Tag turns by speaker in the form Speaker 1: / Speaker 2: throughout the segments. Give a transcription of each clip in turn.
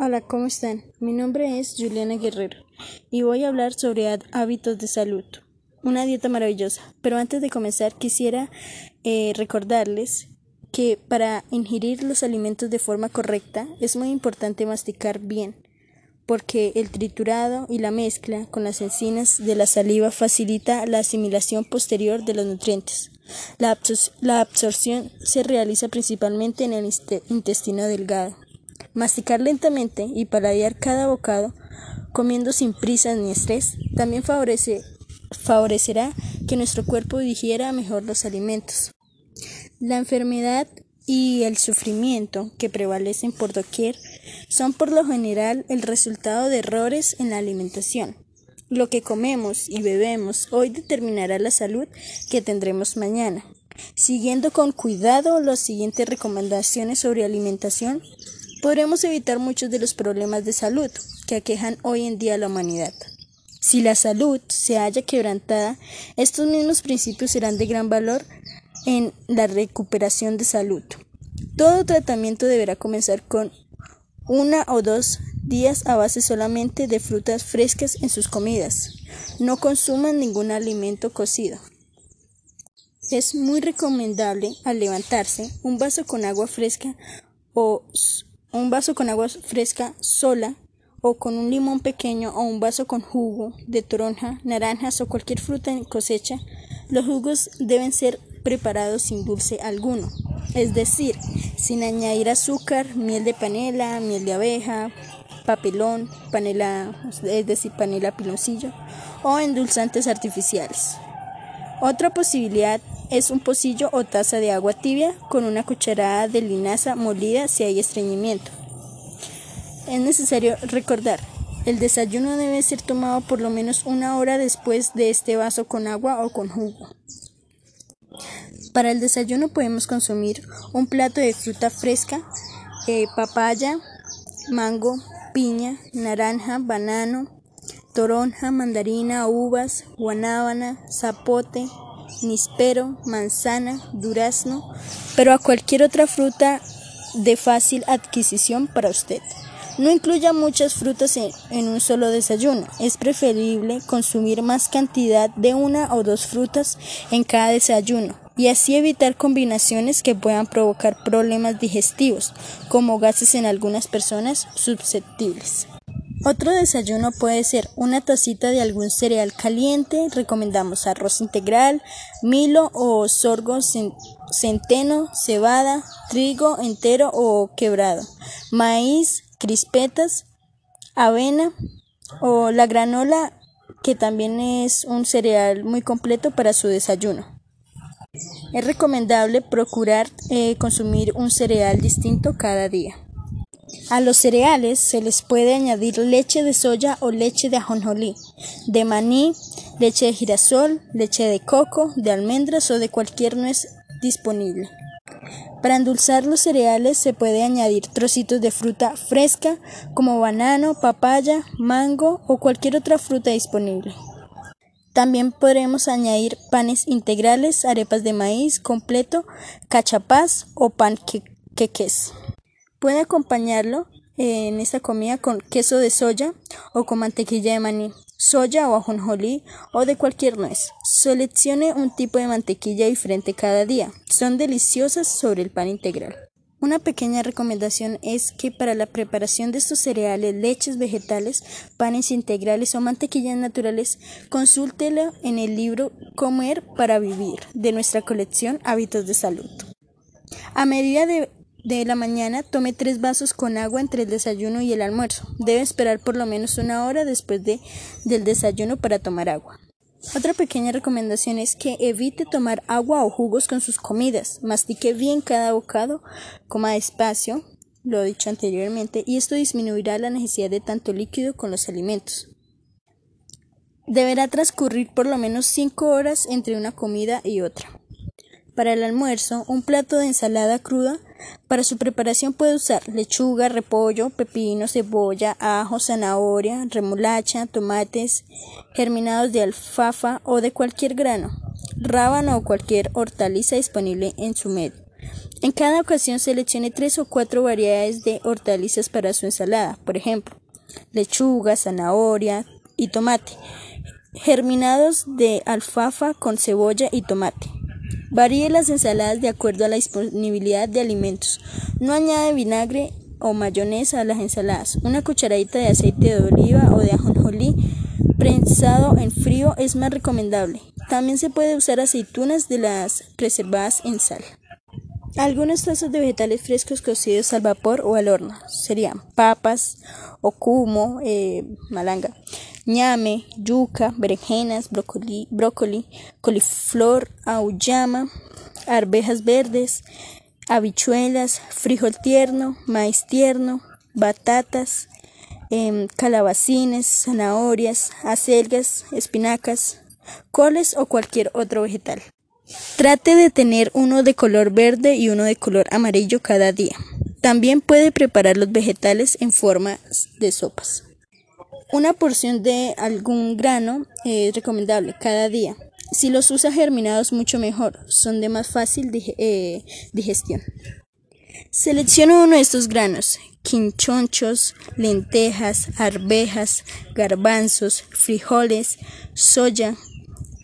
Speaker 1: Hola, ¿cómo están? Mi nombre es Juliana Guerrero y voy a hablar sobre hábitos de salud. Una dieta maravillosa. Pero antes de comenzar quisiera eh, recordarles que para ingerir los alimentos de forma correcta es muy importante masticar bien, porque el triturado y la mezcla con las encinas de la saliva facilita la asimilación posterior de los nutrientes. La, absorción se realiza principalmente en el intestino delgado. Masticar lentamente y paladear cada bocado, comiendo sin prisas ni estrés, también favorecerá que nuestro cuerpo digiera mejor los alimentos. La enfermedad y el sufrimiento que prevalecen por doquier son por lo general el resultado de errores en la alimentación. Lo que comemos y bebemos hoy determinará la salud que tendremos mañana. Siguiendo con cuidado las siguientes recomendaciones sobre alimentación, podremos evitar muchos de los problemas de salud que aquejan hoy en día a la humanidad. Si la salud se halla quebrantada, estos mismos principios serán de gran valor en la recuperación de salud. Todo tratamiento deberá comenzar con una o dos días a base solamente de frutas frescas en sus comidas. No consuman ningún alimento cocido. Es muy recomendable al levantarse un vaso con agua fresca o un vaso con agua fresca sola o con un limón pequeño o un vaso con jugo de toronja, naranjas o cualquier fruta en cosecha. Los jugos deben ser preparados sin dulce alguno, es decir, sin añadir azúcar, miel de panela, miel de abeja, papelón, panela, es decir, panela piloncillo, o endulzantes artificiales. Otra posibilidad es un pocillo o taza de agua tibia con una cucharada de linaza molida si hay estreñimiento. Es necesario recordar, el desayuno debe ser tomado por lo menos una hora después de este vaso con agua o con jugo. Para el desayuno podemos consumir un plato de fruta fresca, eh, papaya, mango, piña, naranja, banano, toronja, mandarina, uvas, guanábana, zapote, nispero, manzana, durazno, pero a cualquier otra fruta de fácil adquisición para usted. No incluya muchas frutas en, un solo desayuno. Es preferible consumir más cantidad de una o dos frutas en cada desayuno y así evitar combinaciones que puedan provocar problemas digestivos, como gases en algunas personas susceptibles. Otro desayuno puede ser una tacita de algún cereal caliente, recomendamos arroz integral, milo o sorgo centeno, cebada, trigo entero o quebrado, maíz, crispetas, avena o la granola que también es un cereal muy completo para su desayuno. Es recomendable procurar eh, consumir un cereal distinto cada día. A los cereales se les puede añadir leche de soya o leche de ajonjolí, de maní, leche de girasol, leche de coco, de almendras o de cualquier nuez disponible. Para endulzar los cereales se puede añadir trocitos de fruta fresca como banano, papaya, mango o cualquier otra fruta disponible. También podremos añadir panes integrales, arepas de maíz completo, cachapás o panqueques. Puede acompañarlo en esta comida con queso de soya o con mantequilla de maní, soya o ajonjolí o de cualquier nuez. Seleccione un tipo de mantequilla diferente cada día. Son deliciosas sobre el pan integral. Una pequeña recomendación es que para la preparación de estos cereales, leches vegetales, panes integrales o mantequillas naturales, consúltelo en el libro Comer para Vivir de nuestra colección Hábitos de Salud. A medida de, de la mañana, tome tres vasos con agua entre el desayuno y el almuerzo. Debe esperar por lo menos una hora después de, del desayuno para tomar agua. Otra pequeña recomendación es que evite tomar agua o jugos con sus comidas. Mastique bien cada bocado, coma despacio, lo he dicho anteriormente, y esto disminuirá la necesidad de tanto líquido con los alimentos. Deberá transcurrir por lo menos 5 horas entre una comida y otra. Para el almuerzo, un plato de ensalada cruda. Para su preparación puede usar lechuga, repollo, pepino, cebolla, ajo, zanahoria, remolacha, tomates, germinados de alfafa o de cualquier grano, rábano o cualquier hortaliza disponible en su medio. En cada ocasión seleccione tres o cuatro variedades de hortalizas para su ensalada, por ejemplo, lechuga, zanahoria y tomate, germinados de alfafa con cebolla y tomate. Varíe las ensaladas de acuerdo a la disponibilidad de alimentos. No añade vinagre o mayonesa a las ensaladas. Una cucharadita de aceite de oliva o de ajonjolí prensado en frío es más recomendable. También se puede usar aceitunas de las preservadas en sal. Algunos trozos de vegetales frescos cocidos al vapor o al horno serían papas, ocumo, eh, malanga, ñame, yuca, berenjenas, brócoli, brócoli, coliflor, auyama, arvejas verdes, habichuelas, frijol tierno, maíz tierno, batatas, em, calabacines, zanahorias, acelgas, espinacas, coles o cualquier otro vegetal. Trate de tener uno de color verde y uno de color amarillo cada día. También puede preparar los vegetales en forma de sopas. Una porción de algún grano es recomendable cada día. Si los usa germinados mucho mejor, son de más fácil eh, digestión. Seleccione uno de estos granos, quinchonchos, lentejas, arvejas, garbanzos, frijoles, soya,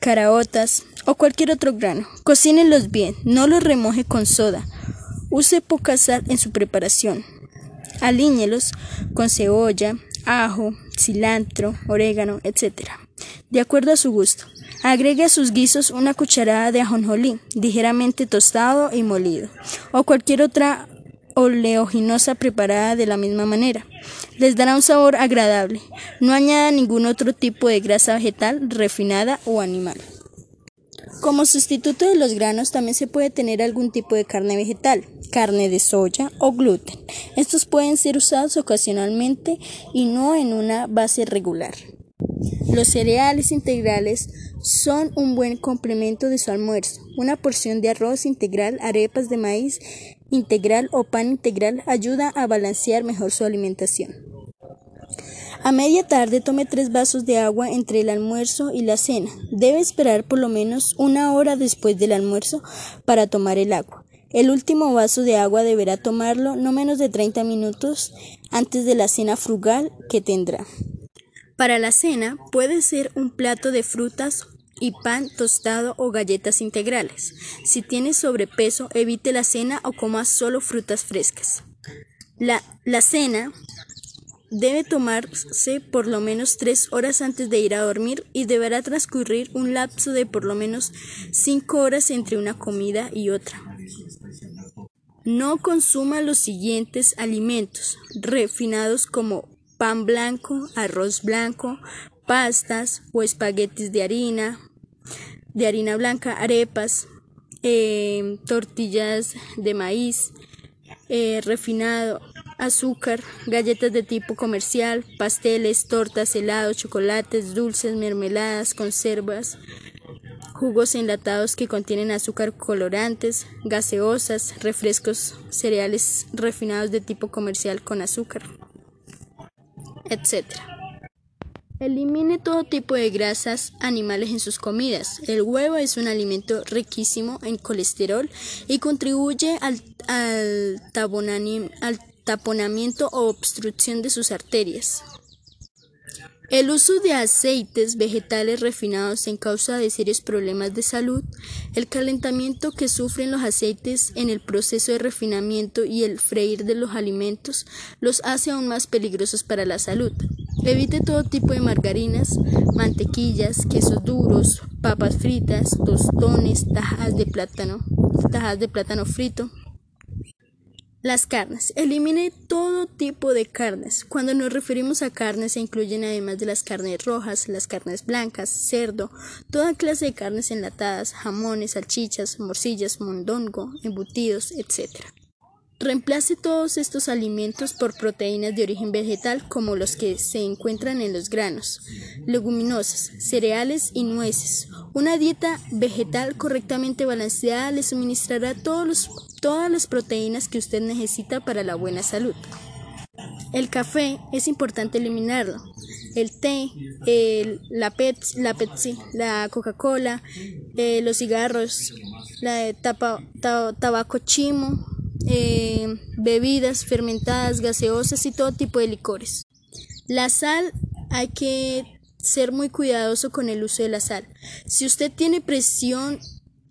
Speaker 1: caraotas o cualquier otro grano. Cocínenlos bien, no los remoje con soda. Use poca sal en su preparación. Alíñelos con cebolla, ajo, cilantro, orégano, etc. De acuerdo a su gusto. Agregue a sus guisos una cucharada de ajonjolí, ligeramente tostado y molido, o cualquier otra oleoginosa preparada de la misma manera. Les dará un sabor agradable. No añada ningún otro tipo de grasa vegetal, refinada o animal. Como sustituto de los granos también se puede tener algún tipo de carne vegetal, carne de soya o gluten. Estos pueden ser usados ocasionalmente y no en una base regular. Los cereales integrales son un buen complemento de su almuerzo. Una porción de arroz integral, arepas de maíz integral o pan integral ayuda a balancear mejor su alimentación. A media tarde tome tres vasos de agua entre el almuerzo y la cena. Debe esperar por lo menos una hora después del almuerzo para tomar el agua. El último vaso de agua deberá tomarlo no menos de 30 minutos antes de la cena frugal que tendrá. Para la cena puede ser un plato de frutas y pan tostado o galletas integrales. Si tiene sobrepeso, evite la cena o coma solo frutas frescas. La, la cena debe tomarse por lo menos tres horas antes de ir a dormir y deberá transcurrir un lapso de por lo menos cinco horas entre una comida y otra. No consuma los siguientes alimentos refinados como pan blanco, arroz blanco, pastas o espaguetis de harina, de harina blanca, arepas, eh, tortillas de maíz, eh, refinado, azúcar, galletas de tipo comercial, pasteles, tortas, helados, chocolates, dulces, mermeladas, conservas, jugos enlatados que contienen azúcar colorantes, gaseosas, refrescos, cereales refinados de tipo comercial con azúcar, etc. Elimine todo tipo de grasas animales en sus comidas. El huevo es un alimento riquísimo en colesterol y contribuye al, al, al taponamiento o obstrucción de sus arterias. El uso de aceites vegetales refinados en causa de serios problemas de salud, el calentamiento que sufren los aceites en el proceso de refinamiento y el freír de los alimentos los hace aún más peligrosos para la salud. Evite todo tipo de margarinas, mantequillas, quesos duros, papas fritas, tostones, tajas de plátano, tajas de plátano frito, las carnes. Elimine todo tipo de carnes. Cuando nos referimos a carnes se incluyen además de las carnes rojas, las carnes blancas, cerdo, toda clase de carnes enlatadas, jamones, salchichas, morcillas, mondongo, embutidos, etc. Reemplace todos estos alimentos por proteínas de origen vegetal como los que se encuentran en los granos, leguminosas, cereales y nueces. Una dieta vegetal correctamente balanceada le suministrará todos todas las proteínas que usted necesita para la buena salud. El café es importante eliminarlo. El té, la, Pepsi, la, Coca-Cola, eh, los cigarros, la tabaco chimo, eh, bebidas fermentadas, gaseosas y todo tipo de licores. La sal hay que ser muy cuidadoso con el uso de la sal. Si usted tiene presión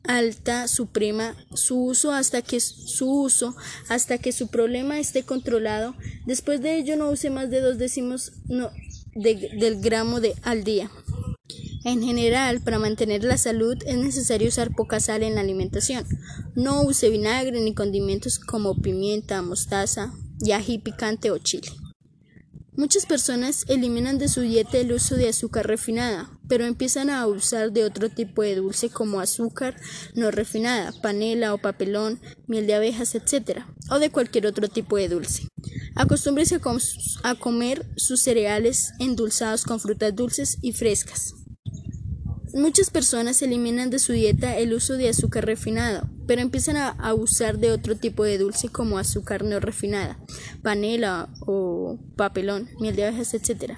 Speaker 1: alta suprema su uso hasta que su uso hasta que su problema esté controlado después de ello no use más de dos décimos del gramo de al día en general, para mantener la salud es necesario usar poca sal en la alimentación. No use vinagre ni condimentos como pimienta, mostaza, y picante o chile. Muchas personas eliminan de su dieta el uso de azúcar refinada, pero empiezan a usar de otro tipo de dulce como azúcar no refinada, panela o papelón, miel de abejas, etc., o de cualquier otro tipo de dulce. Acostúmbrese a comer sus cereales endulzados con frutas dulces y frescas. Muchas personas eliminan de su dieta el uso de azúcar refinado, pero empiezan a, usar de otro tipo de dulce como azúcar no refinada, panela o papelón, miel de abejas, etc.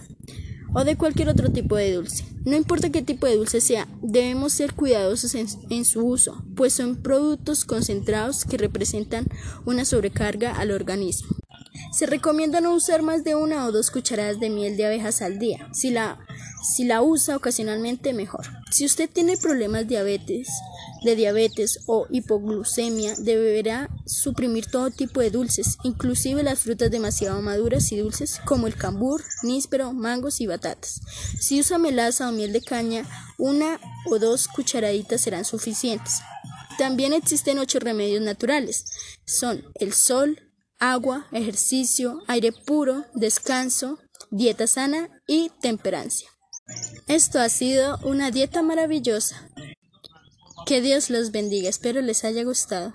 Speaker 1: O de cualquier otro tipo de dulce. No importa qué tipo de dulce sea, debemos ser cuidadosos en su uso, pues son productos concentrados que representan una sobrecarga al organismo. Se recomienda no usar más de una o dos cucharadas de miel de abejas al día. Si la, si la usa ocasionalmente, mejor. Si usted tiene problemas diabetes, de diabetes o hipoglucemia, deberá suprimir todo tipo de dulces, inclusive las frutas demasiado maduras y dulces como el cambur, níspero, mangos y batatas. Si usa melaza o miel de caña, una o dos cucharaditas serán suficientes. También existen ocho remedios naturales. Son el sol, agua, ejercicio, aire puro, descanso, dieta sana y temperancia. Esto ha sido una dieta maravillosa. Que Dios los bendiga, espero les haya gustado.